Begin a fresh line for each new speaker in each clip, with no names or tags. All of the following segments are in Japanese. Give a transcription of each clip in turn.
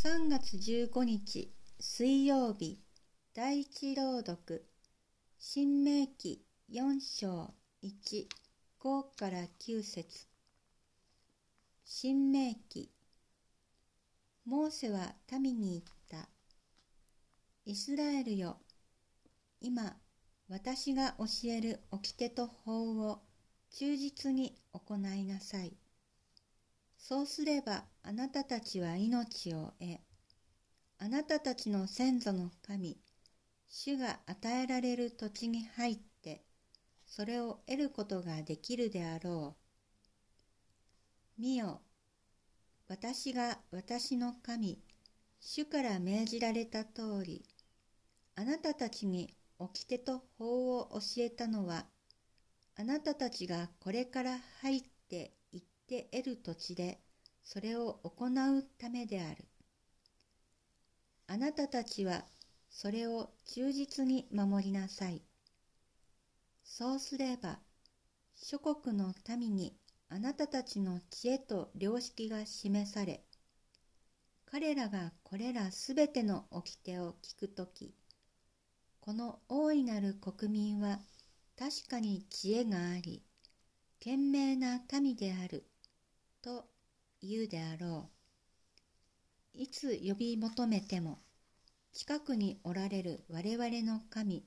3月15日水曜日第一朗読。新明記4章1 5から9節。新明記。モーセは民に言った。イスラエルよ今私が教える掟と法を忠実に行いなさい。そうすればあなたたちは命を得、あなたたちの先祖の神、主が与えられる土地に入って、それを得ることができるであろう。見よ、私が私の神、主から命じられた通り、あなたたちに掟と法を教えたのは、あなたたちがこれから入ってて得る土地でそれを行うためである。あなたたちはそれを忠実に守りなさい。そうすれば諸国の民にあなたたちの知恵と良識が示され、彼らがこれらすべての掟を聞くとき、この大いなる国民は確かに知恵があり、賢明な民であると言うであろう。いつ呼び求めても、近くにおられる我々の神、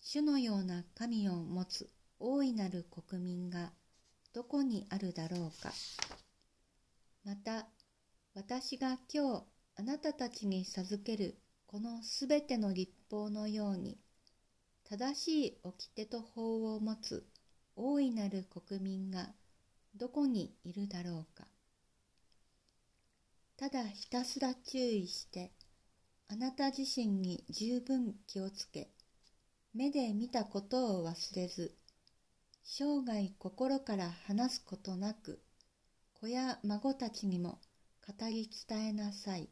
主のような神を持つ大いなる国民がどこにあるだろうか。また、私が今日あなたたちに授けるこのすべての立法のように、正しい掟と法を持つ大いなる国民がどこにいるだろうか。ただひたすら注意して、あなた自身に十分気をつけ、目で見たことを忘れず、生涯心から話すことなく、子や孫たちにも語り伝えなさい。